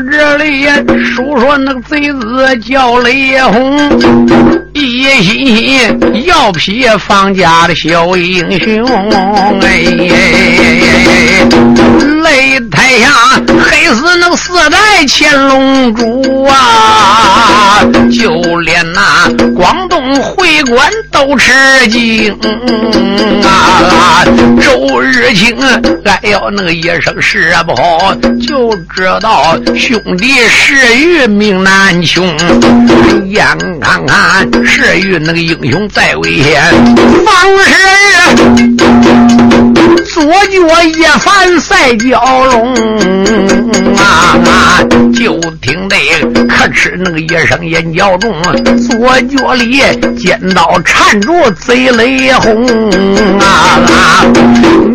这里说说那个贼子叫雷轰，一心心要劈方家的小英雄，哎，雷台下黑死那个四代乾隆主啊，就连那广东会馆都吃惊啊，周日清哎呦那个一声是不好，就知道兄弟石玉命难穷，眼看看石玉那个英雄在危险，方石左脚一翻赛蛟龙啊，就听得可哧那个一声眼角中，左脚里尖刀缠住贼雷轰啊！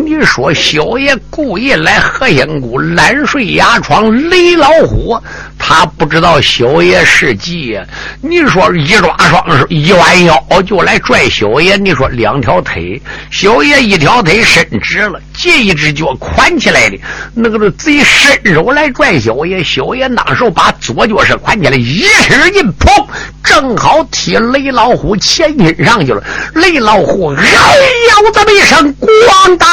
你说小爷故意来何仙姑揽睡压床雷老虎，他不知道小爷是计。你说一抓双手，一弯腰就来拽小爷。你说两条腿，小爷一条腿伸直了，这一只脚宽起来的，那个贼伸手来拽小爷。小爷当时把左脚是宽起来，一使劲，砰，正好踢雷老虎前心上去了。雷老虎哎呦这么一声，咣当！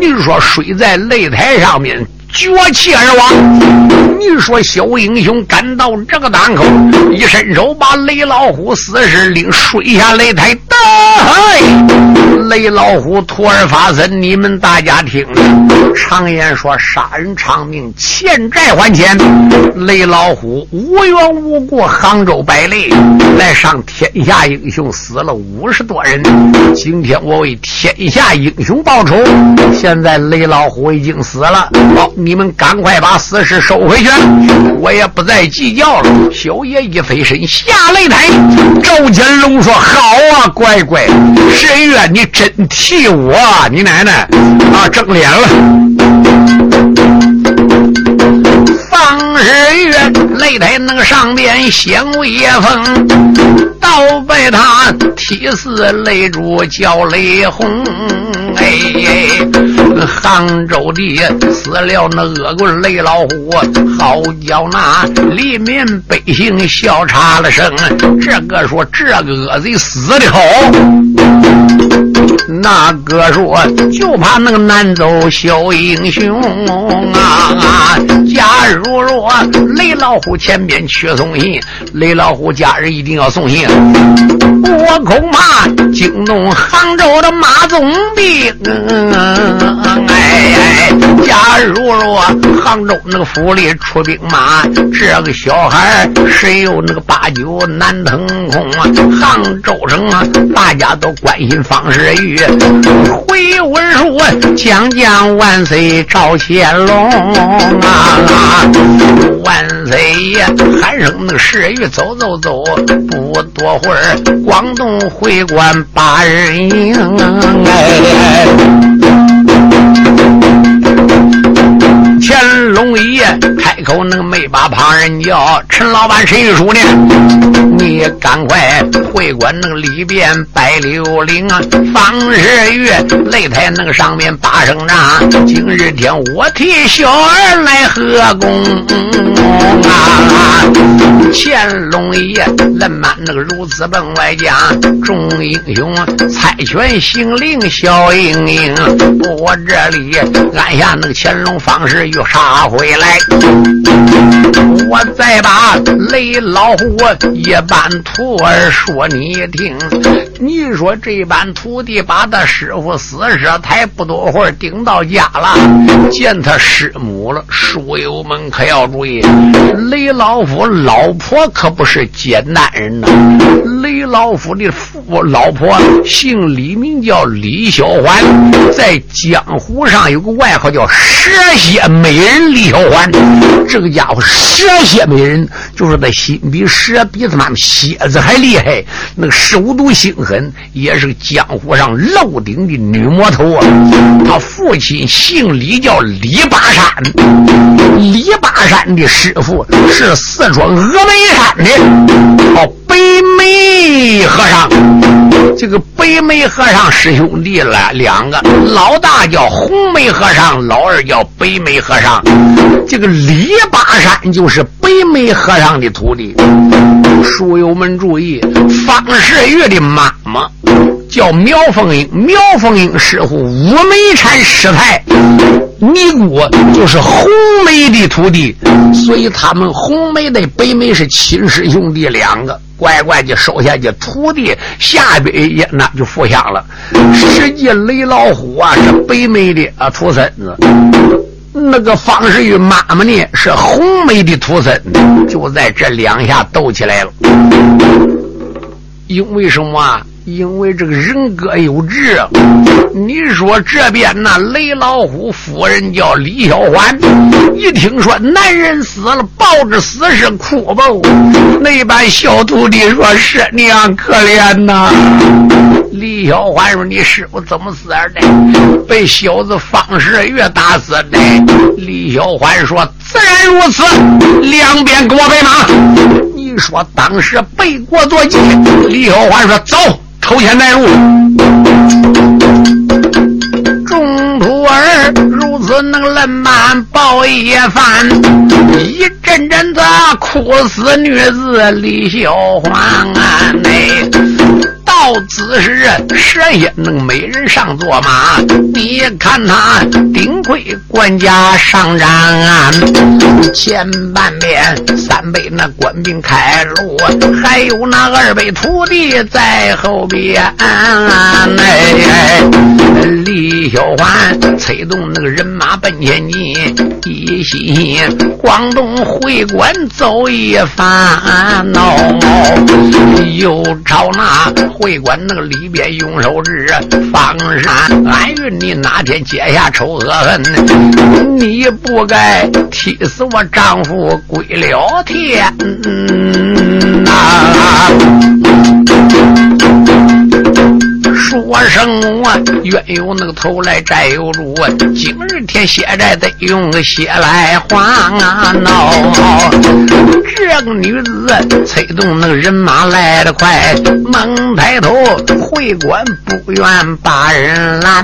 你说睡在擂台上面。绝气而亡！你说小英雄赶到这个档口，一伸手把雷老虎死尸领摔下擂台。雷老虎徒儿发森，你们大家听着。常言说，杀人偿命，欠债还钱。雷老虎无缘无故，杭州败雷，来上天下英雄死了五十多人。今天我为天下英雄报仇。现在雷老虎已经死了。好。你们赶快把死尸收回去，我也不再计较了。小爷一飞身下擂台，赵金龙说：“好啊，乖乖，神月你真替我，你奶奶啊，争脸了。”方日月擂台那个上边显威风，倒被他踢死擂主叫雷轰。哎，杭州的死了那恶棍雷老虎，好叫那黎民百姓笑岔了声。这个说这个恶贼死的好，那个说就怕那个难走小英雄啊！假如若雷老虎前边去送信，雷老虎家人一定要送信，我恐怕惊动杭州的马总兵。哎，假如说杭州那个府里出兵马，这个小孩谁有那个八九难腾空啊？杭州城啊，大家都关心方世玉，回文书将将万岁赵显龙啊！万岁爷喊声那个世玉走走走，不多会儿广东会馆八人营哎。乾隆爷开口，那个没把旁人叫。陈老板，谁输呢？你赶快会馆那个里边摆六灵啊！方世玉擂台那个上面把声仗。今日天我替小儿来贺功啊！乾隆爷人满那个如此奔外讲，众英雄猜拳行令小英英。我这里按下那个乾隆方世玉杀回来，我再把雷老虎一般徒儿说你听。你说这般徒弟把他师傅死尸抬不多会儿顶到家了，见他师母了。书友们可要注意，雷老虎老婆可不是简单人呐。雷老虎的父老婆姓李，名叫李小环，在江湖上有个外号叫蛇蝎美人李小环。这个家伙蛇蝎美人，就是他心比蛇比他妈蝎子还厉害，那个手毒心狠。也是江湖上漏顶的女魔头啊！他父亲姓李，叫李八山。李八山的师傅是四川峨眉山的哦。北和尚。这个白眉和尚师兄弟了两个，老大叫红眉和尚，老二叫白眉和尚。这个李巴山就是白眉和尚的徒弟。书友们注意，方世玉的妈妈叫苗凤英，苗凤英师傅五梅禅师太。尼姑就是红梅的徒弟，所以他们红梅的北梅是亲师兄弟两个，乖乖的收下去徒弟，下边也那就福享了。实际雷老虎啊是北梅的啊徒孙子，那个方世玉妈妈呢是红梅的徒孙，就在这两下斗起来了。因为什么啊？因为这个人各有志，你说这边那雷老虎夫人叫李小环，一听说男人死了，抱着死尸哭吧。那班小徒弟说：“是娘可怜呐。”李小环说：“你师傅怎么死的？被小子方世玉打死的。”李小环说：“自然如此，两边给我备马。”你说当时背锅坐骑，李小环说：“走。”抽签带路，众徒儿如此能冷满报一番，一阵阵子哭死女子李小环啊！到此时，蛇仙能美人上坐马，你看他顶盔官家上战鞍，前半边三辈那官兵开路，还有那二辈徒弟在后边。哎，李小环催动那个人马奔前进，一心广东会馆走一番，喏，又朝那会。别管那个里边用手指方山，俺云你哪天解下仇和恨，你不该踢死我丈夫归了天呐！说声我愿有那个头来债有主，今日天血债得用血来还啊！闹，这个女子催动那个人马来得快，猛抬头会馆不愿把人拦。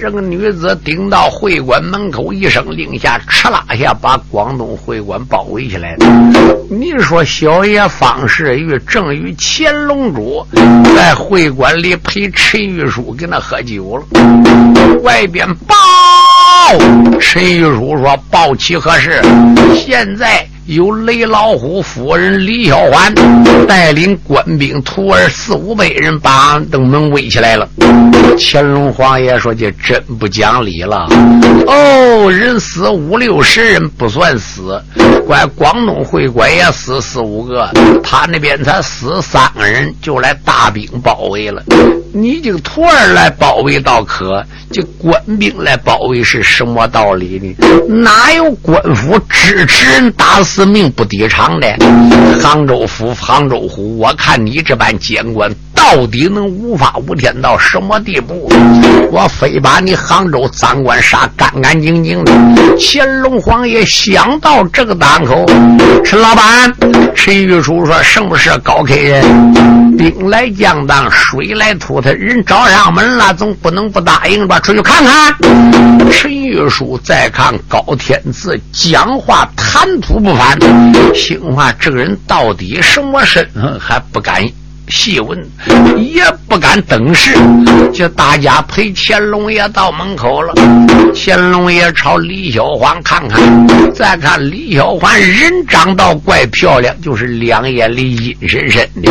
这个女子顶到会馆门口，一声令下，哧啦下把广东会馆包围起来了。你说小爷方世玉正与乾隆主在会馆里陪。陈玉书跟那喝酒了，外边报，陈玉书说报起何事？现在。有雷老虎夫人李小环带领官兵徒儿四五百人，把俺登门围起来了。乾隆皇爷说：“这真不讲理了！哦，人死五六十人不算死，怪广东会馆也死四五个，他那边才死三个人，就来大兵包围了。你这个徒儿来保卫倒可。”这官兵来保卫是什么道理呢？哪有官府支持人打死命不抵偿的？杭州府、杭州府，我看你这般监管。到底能无法无天到什么地步？我非把你杭州赃官杀干干净净的！乾隆皇爷想到这个档口，陈老板，陈玉书说：“什么是高客人？兵来将挡，水来土他，人找上门了，总不能不答应吧？出去看看。”陈玉书再看高天赐，讲话谈吐不凡，心话这个人到底什么身份，还不敢。细问也不敢等事，就大家陪乾隆爷到门口了。乾隆爷朝李小环看看，再看李小环人长倒怪漂亮，就是两眼里阴深深的。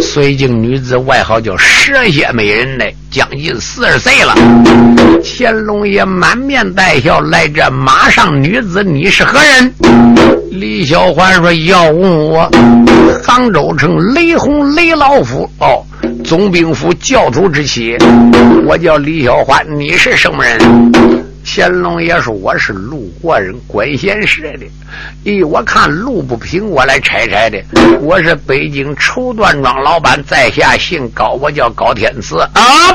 绥靖女子外号叫蛇蝎美人呢，将近四十岁了。乾隆爷满面带笑，来这马上女子，你是何人？李小环说：“要问我，杭州城雷洪雷老府哦，总兵府教头之妻，我叫李小环，你是什么人？”乾隆爷说：“我是路过人，管闲事的。咦，我看路不平，我来拆拆的。我是北京绸缎庄老板，在下姓高，我叫高天赐啊。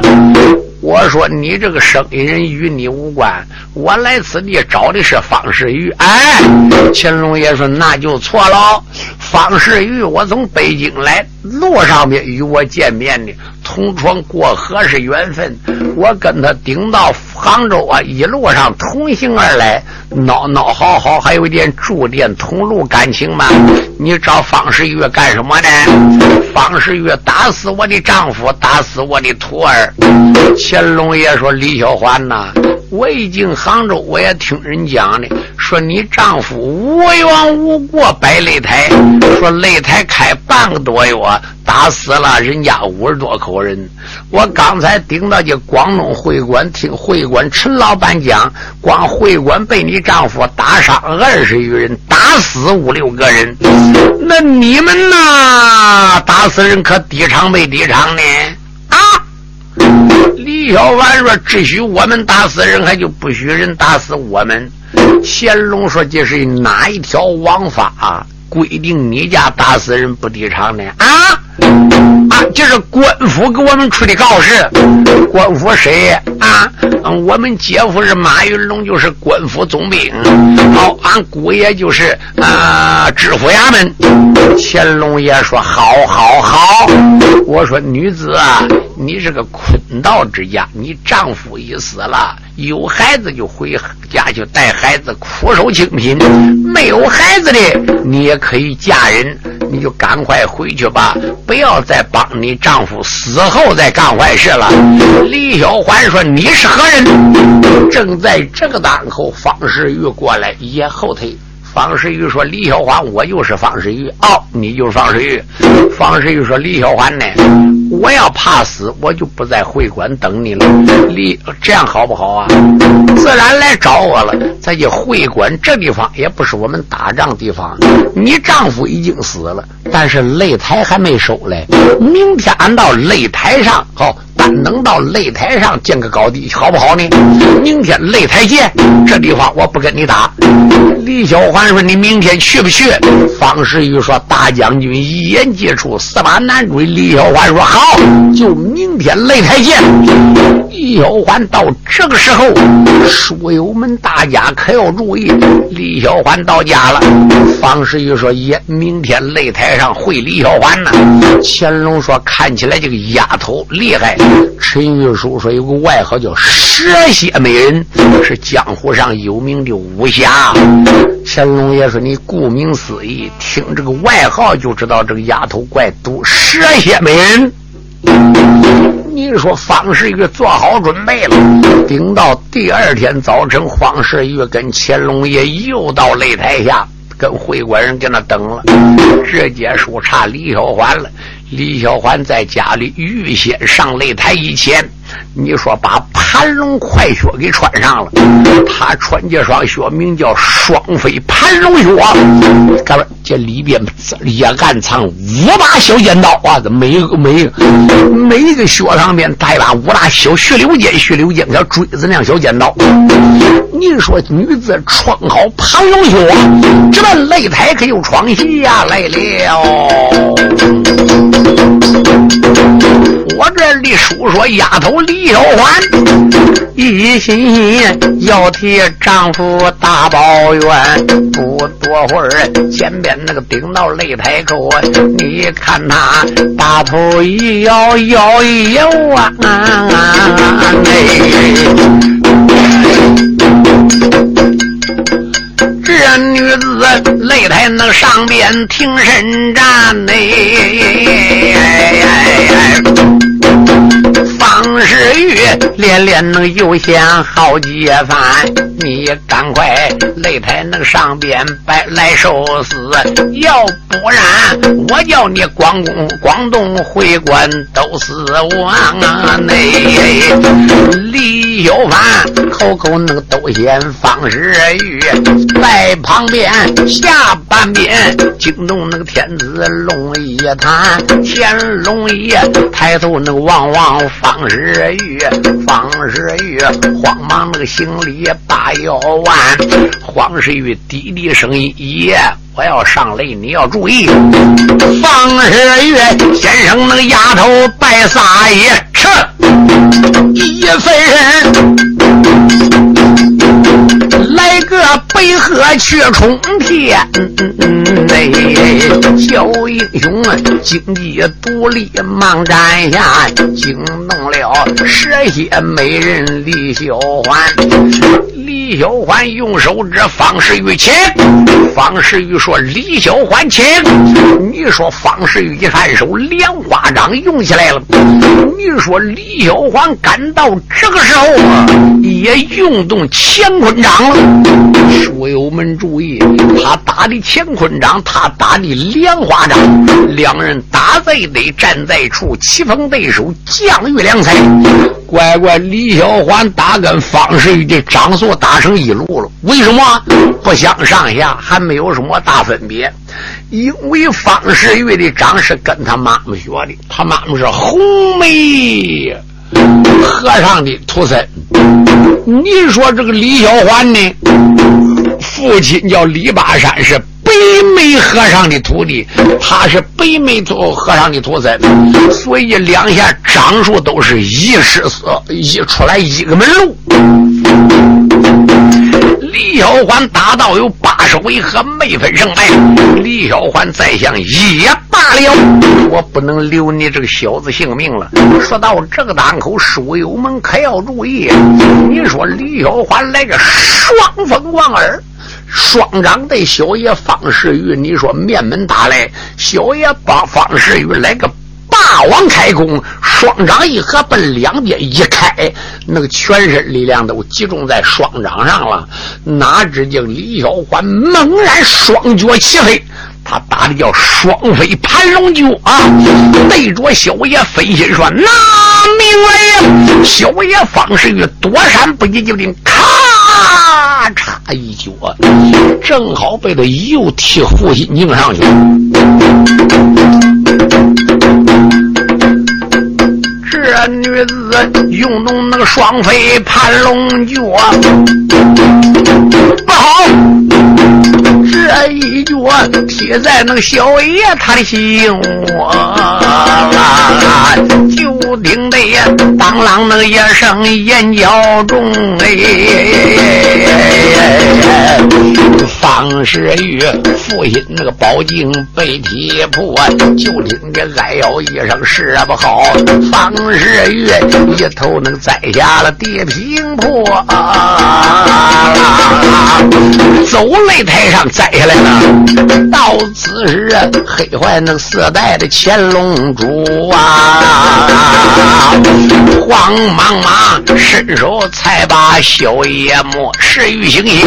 我说：“你这个生意人与你无关，我来此地找的是方世玉。”哎，乾隆爷说：“那就错了。方世玉，我从北京来，路上面与我见面的，同船过河是缘分。我跟他顶到杭州啊，一路上同行而来，闹闹好好，还有一点住店同路感情嘛。你找方世玉干什么呢？方世玉打死我的丈夫，打死我的徒儿。”乾隆爷说：“李小环呐，我一进杭州，我也听人讲的，说你丈夫无缘无故摆擂台，说擂台开半个多月，打死了人家五十多口人。我刚才顶到这广东会馆听会馆陈老板讲，光会馆被你丈夫打伤二十余人，打死五六个人。那你们呐，打死人可抵偿没抵偿呢？啊？”李小环说：“只许我们打死人，还就不许人打死我们。”乾隆说：“这是哪一条王法规定你家打死人不抵偿的？”啊啊！这是官府给我们出的告示。官府谁啊？嗯我们姐夫是马云龙，就是官府总兵。好，俺姑爷就是啊，知府衙门。乾隆爷说：“好，好，好。”我说：“女子啊，你是个坤道之家，你丈夫已死了，有孩子就回家去带孩子，苦守清贫；没有孩子的，你也可以嫁人，你就赶快回去吧。”不要再帮你丈夫死后再干坏事了。李小环说：“你是何人？”正在这个当口，方世玉过来也后退。方世玉说：“李小环，我就是方世玉。哦，你就是方世玉。”方世玉说：“李小环呢？我要怕死，我就不在会馆等你了。李，这样好不好啊？自然来找我了。再去会馆这地方也不是我们打仗地方。你丈夫已经死了，但是擂台还没收嘞。明天俺到擂台上，好。”单能到擂台上见个高低，好不好呢？明天擂台见，这地方我不跟你打。李小环说：“你明天去不去？”方世玉说：“大将军一言既出，驷马难追。”李小环说：“好，就明天擂台见。”李小环到这个时候，书友们大家可要注意。李小环到家了，方世玉说：“也明天擂台上会李小环呢。”乾隆说：“看起来这个丫头厉害。”陈玉书说有个外号叫蛇蝎美人，是江湖上有名的武侠。乾隆爷说：“你顾名思义，听这个外号就知道这个丫头怪毒。蛇蝎美人。”你说方世玉做好准备了，顶到第二天早晨，方世玉跟乾隆爷又到擂台下，跟会馆人跟那等了，直接说差李小环了。李小环在家里预先上擂台以前，你说把盘龙快靴给穿上了。他穿这双靴名叫双飞盘龙靴。哥们，这里边也暗藏五把小尖刀啊！这每个每个每一个靴上面带把五大小血流尖、血流尖像锥子那样小尖刀。你说女子穿好盘龙靴，这擂台可就闯戏呀来了。我这里数说，丫头李小环一心要替丈夫大抱怨。不多会儿，前边那个顶到擂台口，你看他把头一摇，摇一摇啊！这女子擂台那上边挺身站呢。方世玉连连能又想好几番，你赶快擂台那个上边摆来受死，要不然我叫你广东广东会馆都死亡啊！那李小凡口口那个都嫌方世玉，在旁边下半边惊动那个天子龙一叹，乾隆爷抬头那个望望方日玉，方石玉慌忙那个行礼把腰弯，黄世玉低低声音爷。我要上擂，你要注意。方石玉先生那个丫头拜撒爷，吃一分人，来个北河去冲天。哎，小英雄经济独立忙占下，惊动了蛇蝎美人李小环。李小欢用手指方世玉，请方世玉说：“李小欢，请。”你说方世玉一看手，莲花掌用起来了。你说李小欢赶到这个时候也用动乾坤掌了。书友们注意，他打的乾坤掌，他打的莲花掌，两人打在得站在处，棋逢对手，将遇良才。乖乖，李小环打跟方世玉的掌速打成一路了。为什么不相上下？还没有什么大分别。因为方世玉的掌是跟他妈妈学的，他妈妈是红梅和尚的徒孙。你说这个李小环呢？父亲叫李八山，是。北梅和尚的徒弟，他是北梅徒和尚的徒孙，所以两下掌术都是一失色，一出来一个门路。李小环打到有八十回合没分胜败，李小环再想也罢了，我不能留你这个小子性命了。说到这个档口，书友们可要注意，你说李小环来个双峰望耳。双掌对小爷方世玉，你说面门打来，小爷把方世玉来个霸王开弓，双掌一合，奔两边一开，那个全身力量都集中在双掌上了。哪知叫李小环猛然双脚齐飞，他打的叫双飞盘龙脚啊！对着小爷飞心说：“拿命来呀！”小爷方世玉躲闪不及，就听咔。咔嚓一脚，正好被他又踢护心镜上去。这女子用动那个双飞盘龙脚，不好！这一脚踢在那个小爷他的心窝啦，就听得当啷那个一声眼角中哎，方世玉父亲那个宝镜被踢破，就听见哎呦一声是不好，方世玉一头能栽下了地平坡，走擂台上栽下来了。到此时，黑坏那四代的乾隆主啊，慌忙忙伸手才把小爷摸，石玉醒醒，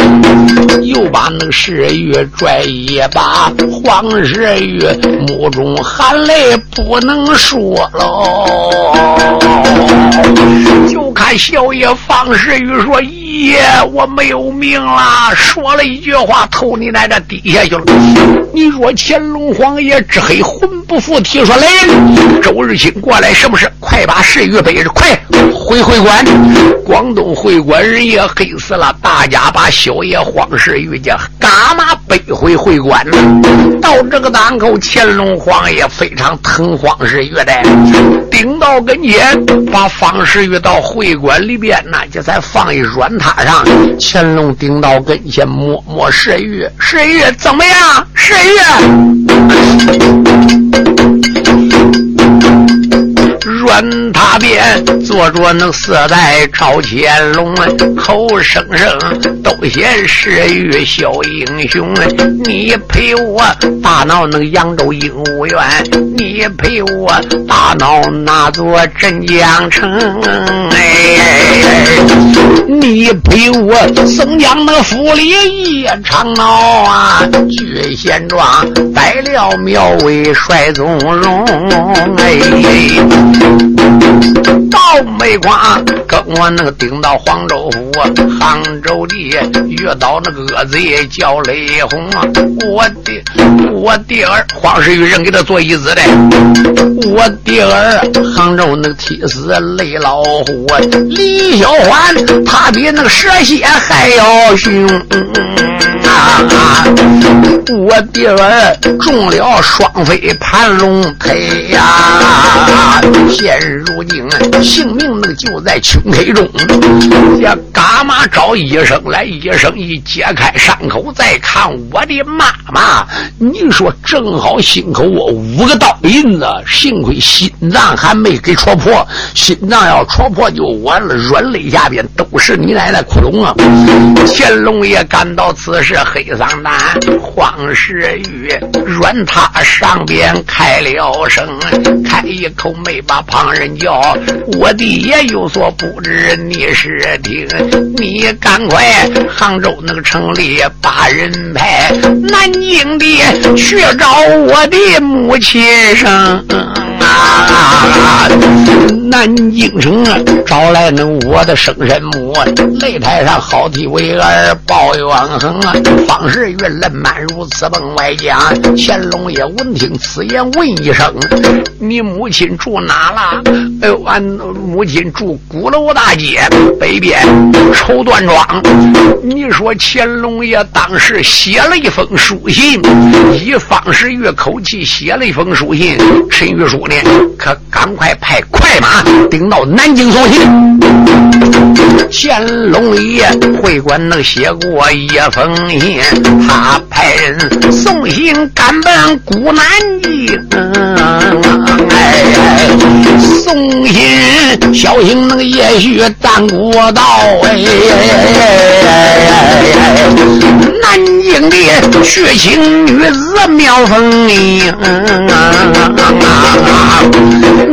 又把那个石玉拽一把，黄石玉目中含泪不能说喽，就看小爷方世玉说：“爷，我没有命了。”说了一句话，偷你奶这底下去了。你若乾隆皇爷之黑魂不附体，说来周日清过来，是不是？快把石玉背着，快回会馆。广东会馆人也黑死了，大家把小爷黄世玉家干嘛背回会馆？到这个档口，乾隆皇爷非常疼黄世玉的，顶到跟前，把方世玉到会馆里边呢，就在放一软榻上。乾隆顶到跟前，摸摸世玉，世玉怎么样？世玉。软榻边坐着那四代朝乾隆，口声声都嫌石玉小英雄。你陪我大闹那扬州鹦鹉园，你陪我大闹那座镇江城。哎，你陪我松江那府里一场闹啊，聚贤庄摆了庙为帅宗荣。哎。倒霉瓜跟我那个顶到黄州府，杭州的遇到那个恶贼叫雷洪啊！我的我的儿黄世玉人给他做义子的，我的儿杭州那个踢死雷老虎啊！李小环他比那个蛇蝎还要凶啊！我弟儿中了双飞盘龙胚呀，现如今性命就在青黑中。这嘎嘛找医生来，医生一揭开伤口，再看我的妈妈，你说正好心口我五个刀印子，幸亏心脏还没给戳破，心脏要戳破就完了，软肋下边都是你奶奶窟窿啊！乾隆爷感到此事黑丧胆，慌时玉软榻上边开了声，开一口没把旁人叫，我的爷有所不知，你是听，你赶快杭州那个城里把人派，南京的去找我的母亲生。啊！南京城啊找来那我的生身母，擂台上好替为儿报冤横啊！方世玉冷满如此崩外讲，乾隆爷闻听此言，问一声：“你母亲住哪了？”哎呦，俺母亲住鼓楼大街北边绸缎庄。你说乾隆爷当时写了一封书信，以方世玉口气写了一封书信，陈玉书呢？可赶快派快马顶到南京送信。乾隆爷会馆能写过一封信，他派人送信赶奔古南京。哎，送心小心那个也许战国道。哎，南京的血情女子妙风英。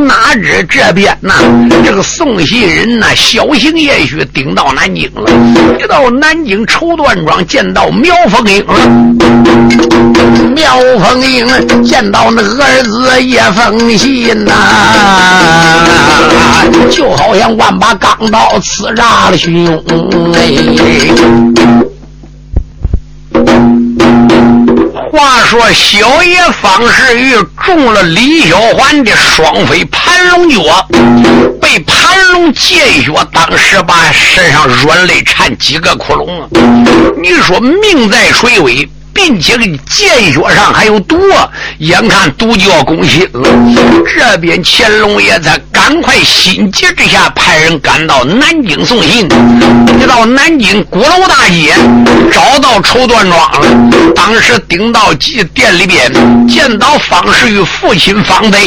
哪知这边呢？这个送信人呢，小心也许顶到南京了。一到南京绸缎庄，见到苗凤英了。苗凤英见到那儿子叶凤信呐，就好像万把钢刀刺扎了胸哎。话说小爷方世玉中了李小环的双飞盘龙脚，被盘龙见血，当时把身上软肋缠几个窟窿啊！你说命在水尾。并且个剑血上还有毒，眼看毒就要攻心了。这边乾隆爷才赶快心急之下派人赶到南京送信。一到南京鼓楼大街，找到绸缎庄了。当时顶到祭殿里边，见到方世玉父亲方德。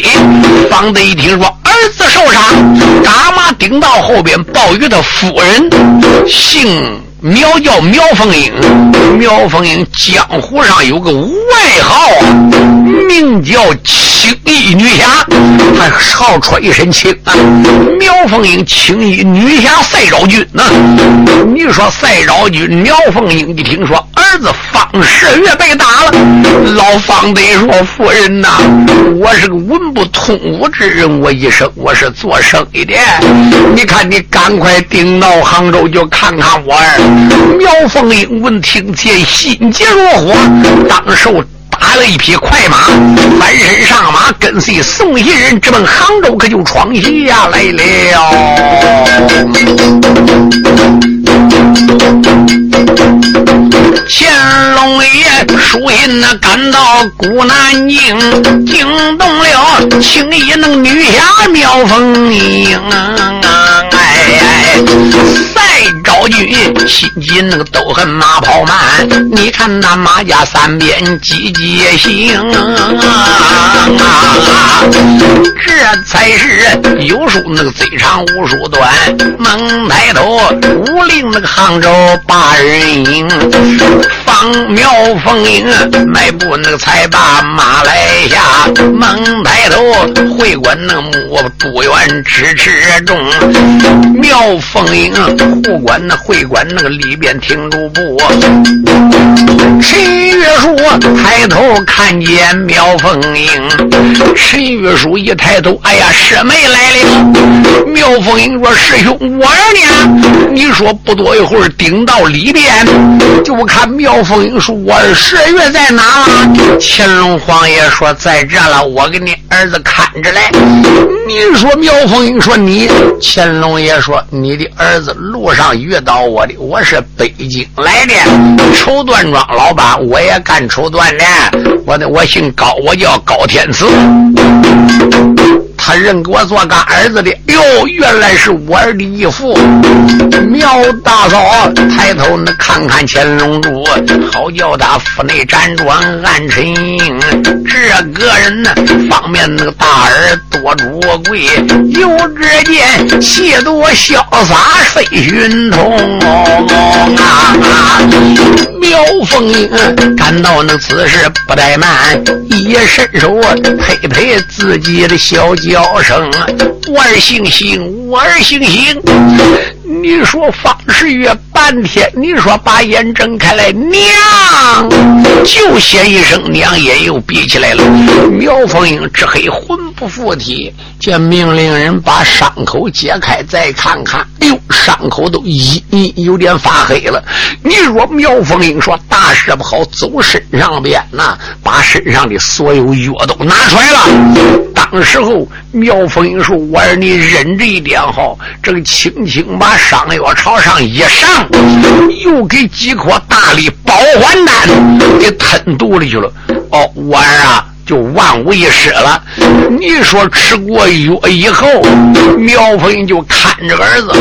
方德一听说儿子受伤，赶忙顶到后边报与他夫人，姓。苗叫苗凤英，苗凤英江湖上有个外号，名叫青衣女侠，她好出一身青啊。苗凤英青衣女侠赛昭君呐，你说赛昭君苗凤英一听说儿子方世玉被打了，老方得说夫人呐，我是个文不通武之人，我一生我是做生意的，你看你赶快顶到杭州就看看我儿。苗凤英闻听见，心急如火，当受打了一匹快马，翻身上马，跟随送信人直奔杭州，可就闯下来了。乾隆爷书信那赶到古南京，惊动了青衣那女侠苗凤英。哎赛昭君心急那个都恨马跑慢，你看那马家三边急急行啊！这才是有书那个最长无书短，猛抬头武令那个杭州八人营，方苗凤英迈步那个才把马来下，猛抬头会馆那木朱元迟迟中，苗。凤英护管那会馆那个里边停住步，陈月书抬头看见苗凤英，陈月书一抬头，哎呀，师妹来了。苗凤英说：“师兄，我呢？你说不多一会儿顶到里边，就看苗凤英说我十月在哪了？乾隆皇爷说在这了，我给你儿子看着来。你说苗凤英说你，乾隆爷说你的儿子路上遇到我的，我是北京来的，绸缎庄老板，我也干绸缎的，我的我姓高，我叫高天赐。他认给我做干儿子的，哟，原来是我儿的义父苗大嫂。抬头那看看乾隆主，好叫他府内辗转暗沉。这个人呢，方面那个大耳多主贵，又只见气度潇洒飞云通啊！苗凤英感到那此事不怠慢，一伸手拍拍自己的小脚。叫声，我儿星星，我儿姓邢。你说方世玉半天，你说把眼睁开来，娘就喊一声娘，也又闭起来了。苗凤英只黑魂不附体，见命令人把伤口解开，再看看，哎呦，伤口都一有点发黑了。你说苗凤英说大事不好，走身上边呐，把身上的所有药都拿出来了。当时候。妙风一说：“我儿，你忍着一点好。”这个轻轻把伤药朝上一上，又给几颗大力保环丹给吞肚里去了。哦，我儿啊！就万无一失了。你说吃过药以后，苗凤英就看着儿子。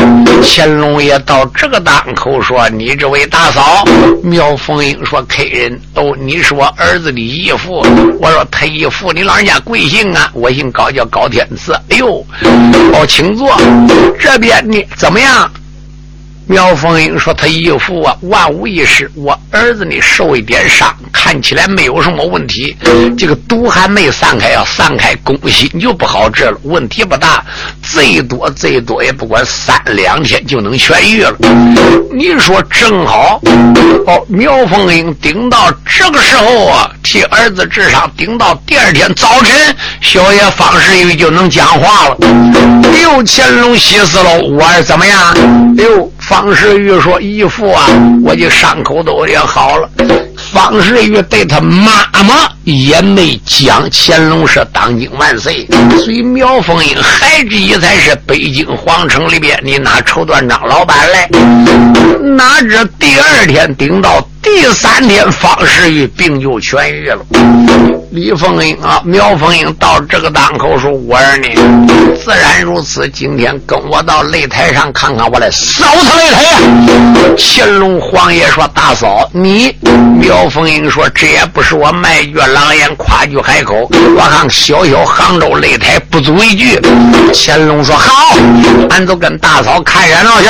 乾隆爷到这个当口说：“你这位大嫂。”苗凤英说：“客人哦，你是我儿子的义父。”我说：“他义父，你老人家贵姓啊？我姓高，叫高天赐。”哎呦，哦，请坐。这边你怎么样？苗凤英说：“他义父啊，万无一失。我儿子呢，受一点伤，看起来没有什么问题。这个毒还没散开，要散开，恭喜你就不好治了。问题不大，最多最多也不管三两天就能痊愈了。你说正好哦，苗凤英顶到这个时候啊，替儿子治伤，顶到第二天早晨，小爷方世玉就能讲话了。哎呦，乾隆喜死了，我儿怎么样？哎呦。”方世玉说：“义父啊，我的伤口都也好了。”方世玉对他妈妈也没讲乾隆是当今万岁，所以苗凤英还之一才是北京皇城里边你拿绸缎庄老板来，哪知第二天顶到。第三天，方世玉病就痊愈了。李凤英啊，苗凤英到这个档口说：“我儿呢，自然如此。今天跟我到擂台上看看，我来扫他擂台。”乾隆皇爷说：“大嫂，你。”苗凤英说：“这也不是我卖句狼烟，夸句海口。我看小小杭州擂台不足为惧。”乾隆说：“好，俺就跟大嫂看热闹去。”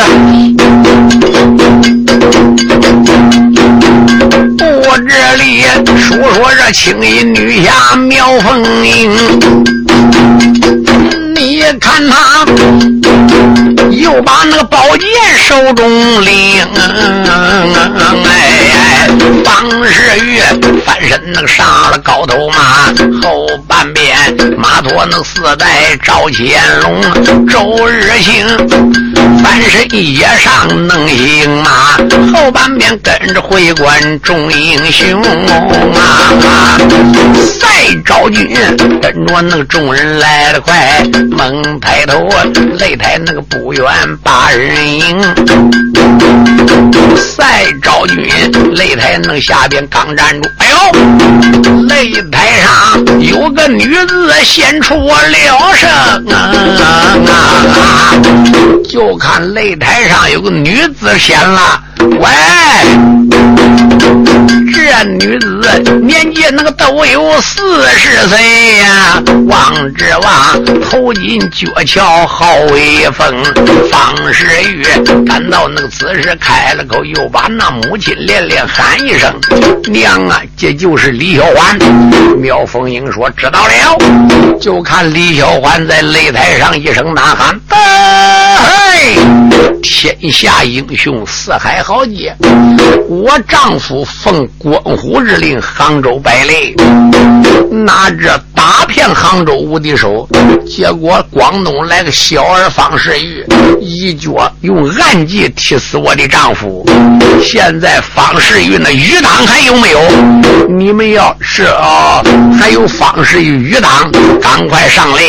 这里说说这青衣女侠苗凤英，你看她又把那个宝剑手中拎，哎，方世玉翻身那个上了高头马，后半边马驮那四代赵乾隆，周日行。翻身也上能行马，后半边跟着会馆众英雄啊！赛昭君跟着那个众人来得快，猛抬头擂台那个不远把人迎。赛昭君擂台那下边刚站住，哎呦！擂台上有个女子先出了声啊！就看擂台上有个女子先了，喂！这女子年纪那个都有四十岁呀，望之望头巾脚翘好威风。方世玉感到那个此时开了口，又把那母亲连连喊一声：“娘啊！”这就是李小环。苗凤英说：“知道了。”就看李小环在擂台上一声呐喊：“！天下英雄四海豪杰，我丈夫奉。”关虎之令，杭州败擂，哪知打遍杭州无敌手。结果广东来个小儿方世玉，一脚用暗计踢死我的丈夫。现在方世玉那余党还有没有？你们要是啊，还有方世玉余党，赶快上来，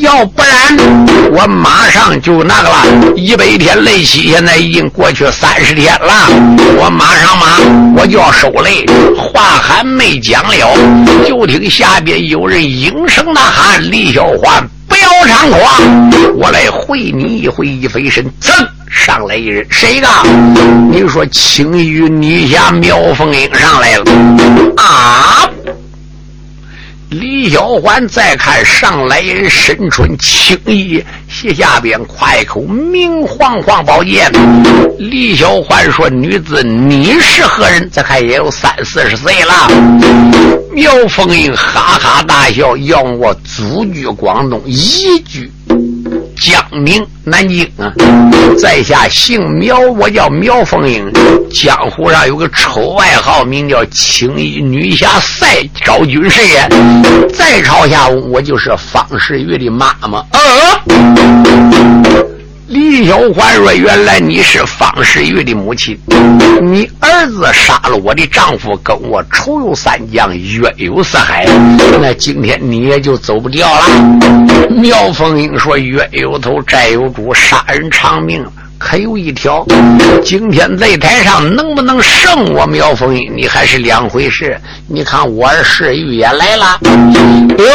要不然我马上就那个了。一百天雷期现在已经过去三十天了，我马上马我就要收雷。话还没讲了，就听下边有人应声呐喊：“李小环，不要猖狂，我来会你一回。”一飞身，噌上来一人，谁个？你说青玉女侠苗凤英上来了啊？李小环再看上来人，身穿青衣，斜下边挎一口明晃晃宝剑。李小环说：“女子，你是何人？再看也有三四十岁了。”苗凤英哈哈大笑：“要我祖居广东，一句。”江宁南京啊，在下姓苗，我叫苗凤英。江湖上有个丑外号，名叫青衣女侠赛昭君是也。再朝下，我就是方世玉的妈妈。啊。李小环说：“原来你是方世玉的母亲，你儿子杀了我的丈夫，跟我仇有三江，冤有四海，那今天你也就走不掉了。”苗凤英说：“冤有头，债有主，杀人偿命，可有一条，今天擂台上能不能胜我苗凤英，你还是两回事。你看我儿世玉也来了，哟。”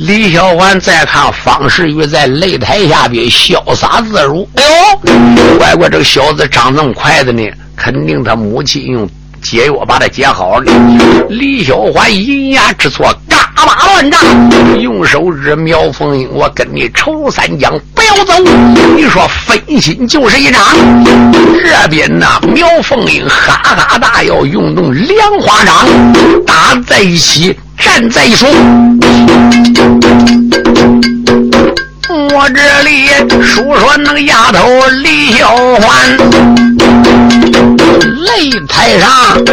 李小环再看方世玉在擂台下边潇洒自如，哎呦，乖乖，这个小子长这么快的呢，肯定他母亲用解药把他解好了。李小环银牙之错，嘎巴乱炸，用手指苗凤英：“我跟你仇三江，不要走。”你说分心就是一场。这边呢，苗凤英哈哈大笑，用动莲花掌打在一起。站在一处，我这里说说那个丫头李小环，擂台上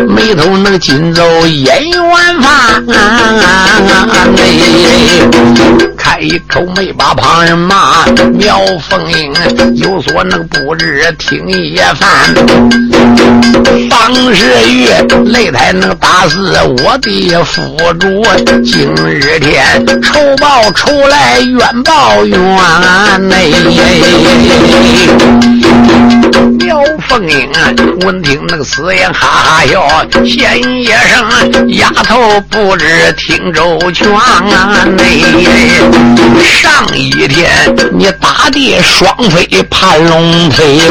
眉头那个紧皱眼圆发，一口没把旁人骂，苗凤英有所能不知听一番。方世玉擂台能打死我的夫主，今日天仇报仇来冤报冤内。苗凤英闻听那个死言，哈哈笑，先一声丫头不知听周全内。上一天你打的双飞盘龙腿，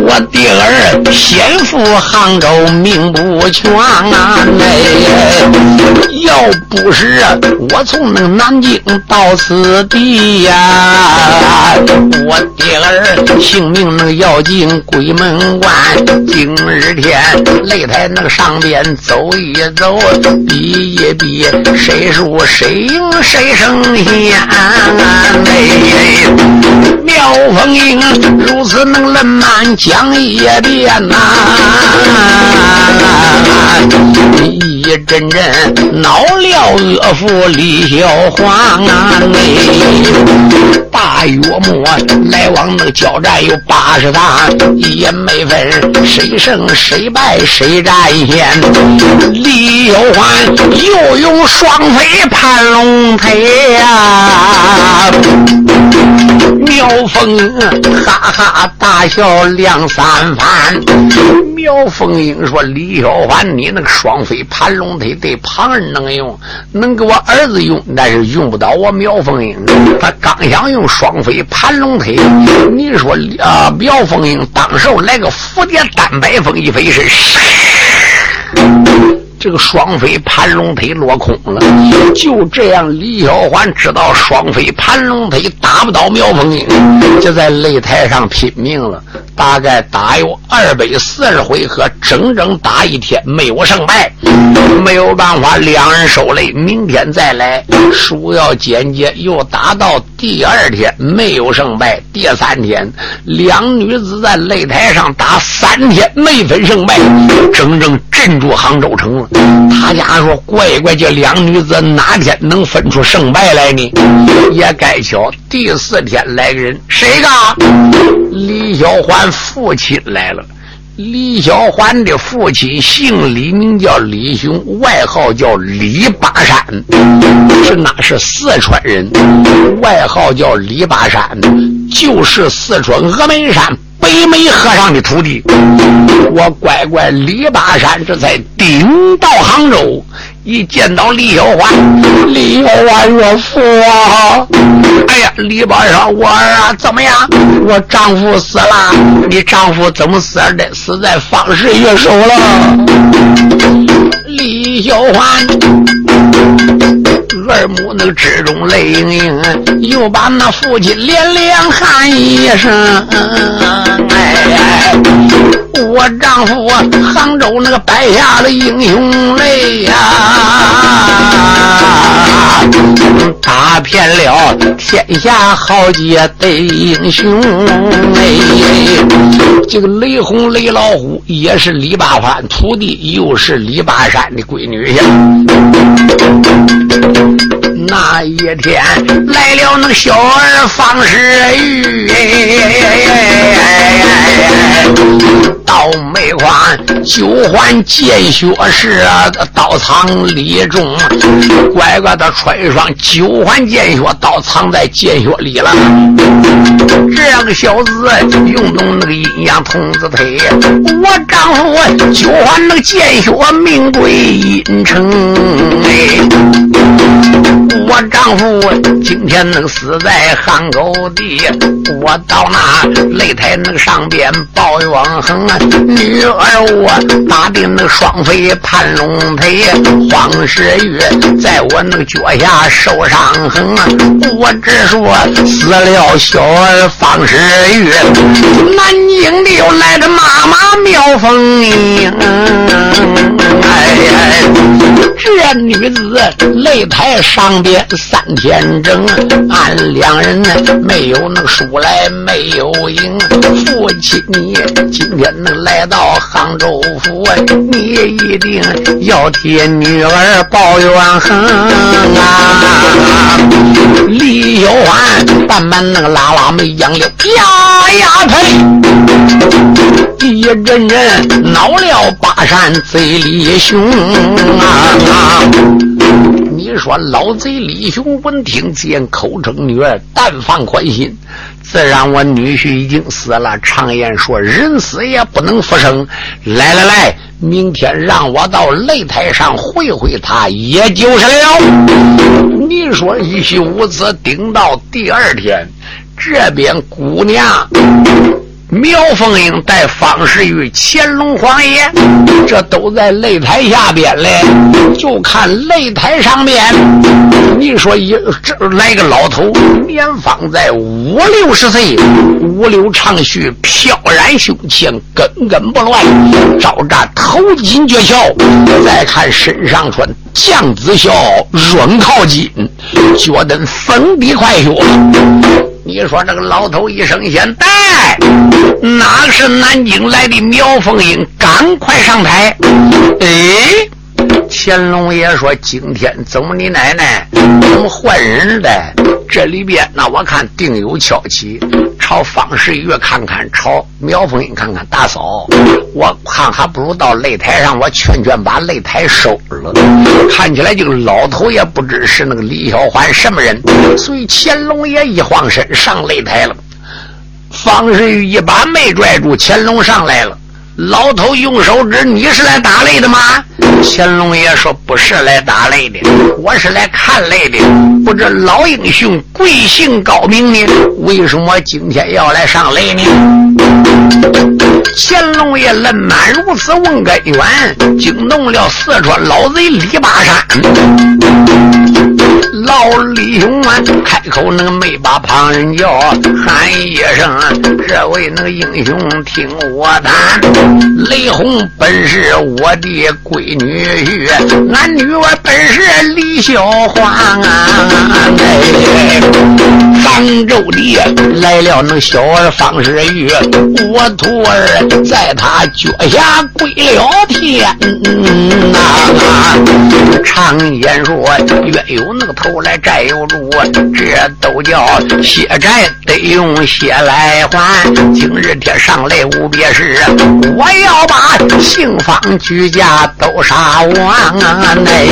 我的儿。先赴杭州命不全啊！要不是我从那个南京到此地呀，我爹儿性命要进鬼门关。今日天擂台那个上边走一走，比一比，谁输谁赢谁胜先。苗凤英如此能冷慢讲一遍呐，阵阵恼了恶妇李小黄啊！大约莫来往那交战有八十场，也没分谁胜谁败谁占先。李小环又用双飞盘龙腿呀！苗凤英哈哈大笑两三番。苗凤英说：“李小凡，你那个双飞盘龙腿对旁人能用，能给我儿子用，那是用不到我苗凤英。他刚想用双飞盘龙腿，你说啊，苗凤英当时来个蝴蝶单白风一飞是。”这个双飞盘龙腿落空了，就这样，李小环知道双飞盘龙腿打不倒苗凤英，就在擂台上拼命了。大概打有二百四十回合，整整打一天没有胜败，没有办法，两人受累，明天再来。书要简洁，又打到第二天没有胜败，第三天两女子在擂台上打三天没分胜败，整整镇住杭州城了。他家说乖乖，这两女子哪天能分出胜败来呢？也该巧，第四天来个人，谁个？李小环父亲来了。李小环的父亲姓李，名叫李雄，外号叫李八山，是那是四川人，外号叫李八山，就是四川峨眉山北眉和尚的徒弟。我乖乖，李八山这才顶到杭州。一见到李小环，李小环说：“父啊，哎呀，李八山，我儿啊，怎么样？我丈夫死了。你丈夫怎么死的？死在方世玉手了。”李小环二母那个之中泪盈盈，又把那父亲连连喊一声：“哎哎。”我丈夫啊杭州那个白下了英雄泪呀，打遍了天下豪杰的英雄哎。这个雷洪雷老虎也是李八番徒弟，又是李八山的闺女呀。那一天来了那个小儿方世玉。到梅花九环见血是刀藏里中，乖乖的穿一双九环见血刀藏在见血里了。这个小子用动那个阴阳童子腿，我丈夫九环那个见血命归阴城哎。我丈夫今天能死在汉沟地，我到那擂台那个上边报永恒。女儿我打的那个双飞盘龙腿，黄世玉在我那个脚下受伤痕。我只说死了小儿方世玉，南京的又来了妈妈苗凤英。哎呀，这女子擂台上边。三天整，俺两人没有那输来没有赢。父亲，你今天能来到杭州府，你一定要替女儿报冤恨啊！李小环慢慢那个拉拉眉杨柳，呀呀呸！一阵阵恼了巴山贼李雄啊！你说老贼李雄闻听见口称女儿，但放宽心，自然我女婿已经死了。常言说，人死也不能复生。来来来，明天让我到擂台上会会他，也就是了。你说一宿无子，顶到第二天，这边姑娘。苗凤英带方世玉、乾隆皇爷，这都在擂台下边嘞。就看擂台上面，你说一这来个老头，年方在五六十岁，五柳长须飘然胸前，根根不乱，招扎头巾绝孝。再看身上穿绛紫孝，软靠金，脚蹬粉底快靴。你说这个老头一声先带，哪是南京来的苗凤英？赶快上台！哎，乾隆爷说：“今天怎么你奶奶怎么换人了？这里边那我看定有巧奇。”朝方世玉看看，朝苗凤英看看，大嫂，我看还不如到擂台上，我劝劝，把擂台收了。看起来这个老头也不知是那个李小环什么人，所以乾隆爷一晃身上擂台了。方世玉一把没拽住，乾隆上来了。老头用手指：“你是来打擂的吗？”乾隆爷说：“不是来打擂的，我是来看擂的。不知老英雄贵姓高明呢？为什么今天要来上擂呢？”乾隆爷冷满如此问根源，惊动了四川老贼李八山。老李兄啊，开口那个没把旁人叫，喊一声：“这位那个英雄，听我谈。雷洪本是我的闺女婿，俺女儿本是李小花啊。杭州的来了那小儿方世玉，我徒儿在他脚下跪了天啊！常言说，冤有那个头来债有主，这都叫血债得用血来还。今日天上来无别事，我要把姓方居家都杀完。哎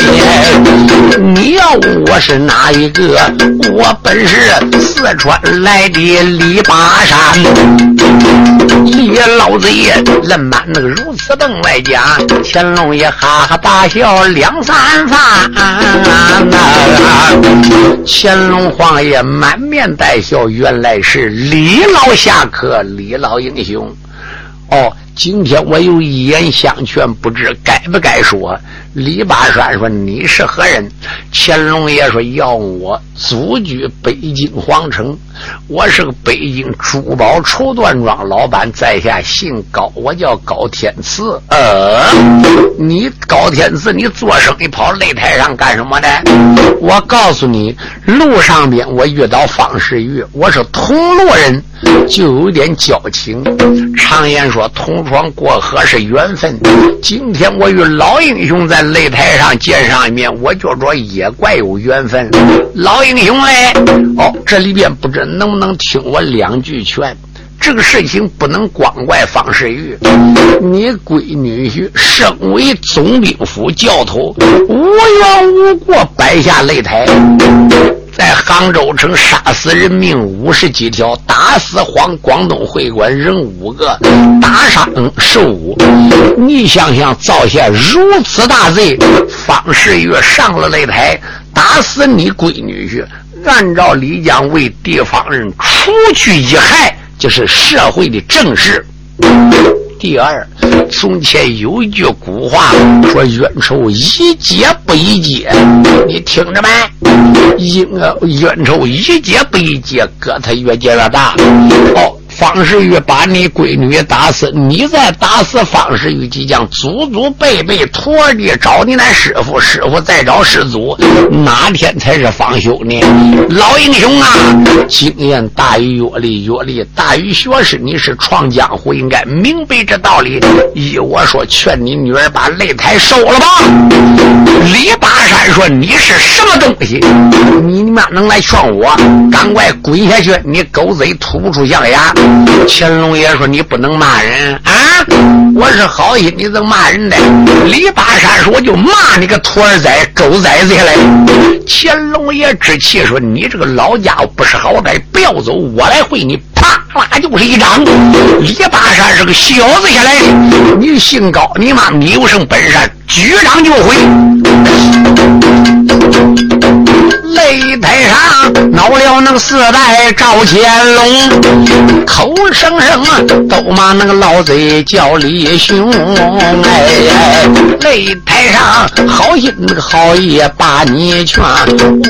你要问我是哪一个？我本是四川来的李巴山。李老子爷冷板那个如此奔外讲，乾隆爷哈哈大笑两三番。乾隆皇爷满面带笑，原来是李老侠客，李老英雄。哦，今天我有一言相劝，不知该不该说。李八栓说：“你是何人？”乾隆爷说：“要我祖居北京皇城，我是个北京珠宝绸缎庄老板，在下姓高，我叫高天赐。呃，你高天赐，你做生意跑擂台上干什么的？我告诉你，路上边我遇到方世玉，我是同路人，就有点交情。常言说，同窗过河是缘分。今天我与老英雄在。”擂台上见上一面，我觉着也怪有缘分。老英雄嘞，哦，这里边不知能不能听我两句劝。这个事情不能光怪方世玉，你闺女婿身为总兵府教头，无缘无故摆下擂台。在杭州城杀死人命五十几条，打死黄广东会馆人五个，打伤十五。你想想，造下如此大罪，方世玉上了擂台，打死你闺女婿，按照李江为地方人除去一害，就是社会的正事。第二，从前有一句古话说：“冤仇一结不宜结。”你听着没？因冤仇一结不一解，割他越结越大。哦。方世玉把你闺女打死，你再打死方世玉，即将祖祖辈辈徒儿的找你那师傅，师傅再找师祖，哪天才是方休呢？老英雄啊，经验大于阅历，阅历大于学识，你是闯江湖，应该明白这道理。依我说，劝你女儿把擂台收了吧。李八山说：“你是什么东西？你妈能来劝我？赶快滚下去！你狗贼吐不出象牙！”乾隆爷说：“你不能骂人啊！我是好心，你怎么骂人的？”李八山说：“我就骂你个兔儿崽、狗崽子下来！”乾隆爷之气说：“你这个老家伙不识好歹，不要走，我来会你！”啪啦就是一掌。李八山是个小子下来，你姓高，你妈你有什么本事？举掌就回。擂台上闹了那个四代赵乾隆，口声声啊都骂那个老贼叫李雄。哎，擂台上好心那个好意把你劝，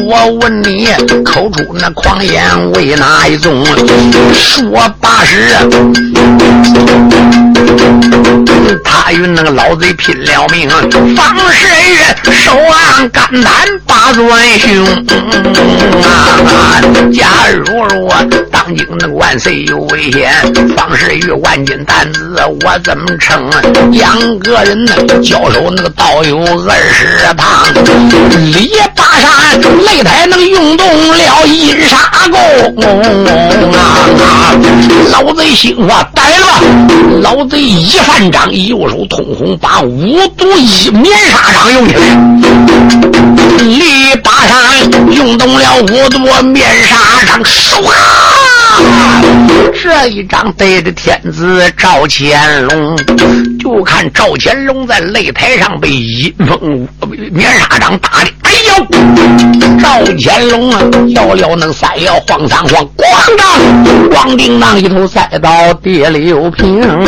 我问你口出那狂言为哪一种？说八十，他与那个老贼拼了命，方世玉手按肝胆把钻凶。啊！假如说当今那个万岁有危险，方世玉万斤担子我怎么撑？两个人呢，交手那个倒有二十趟。李八山擂台能用动了阴杀功啊！老贼心话呆了吧！老贼一翻掌，右手通红，把五毒一面杀掌用起来。李八山。用动了五朵面纱掌，唰！这一掌对着天子赵乾隆，就看赵乾隆在擂台上被阴风面纱掌打的，哎呦！赵乾隆啊，摇了那三摇，晃三晃，咣当，咣叮当，一头栽到地里平啊！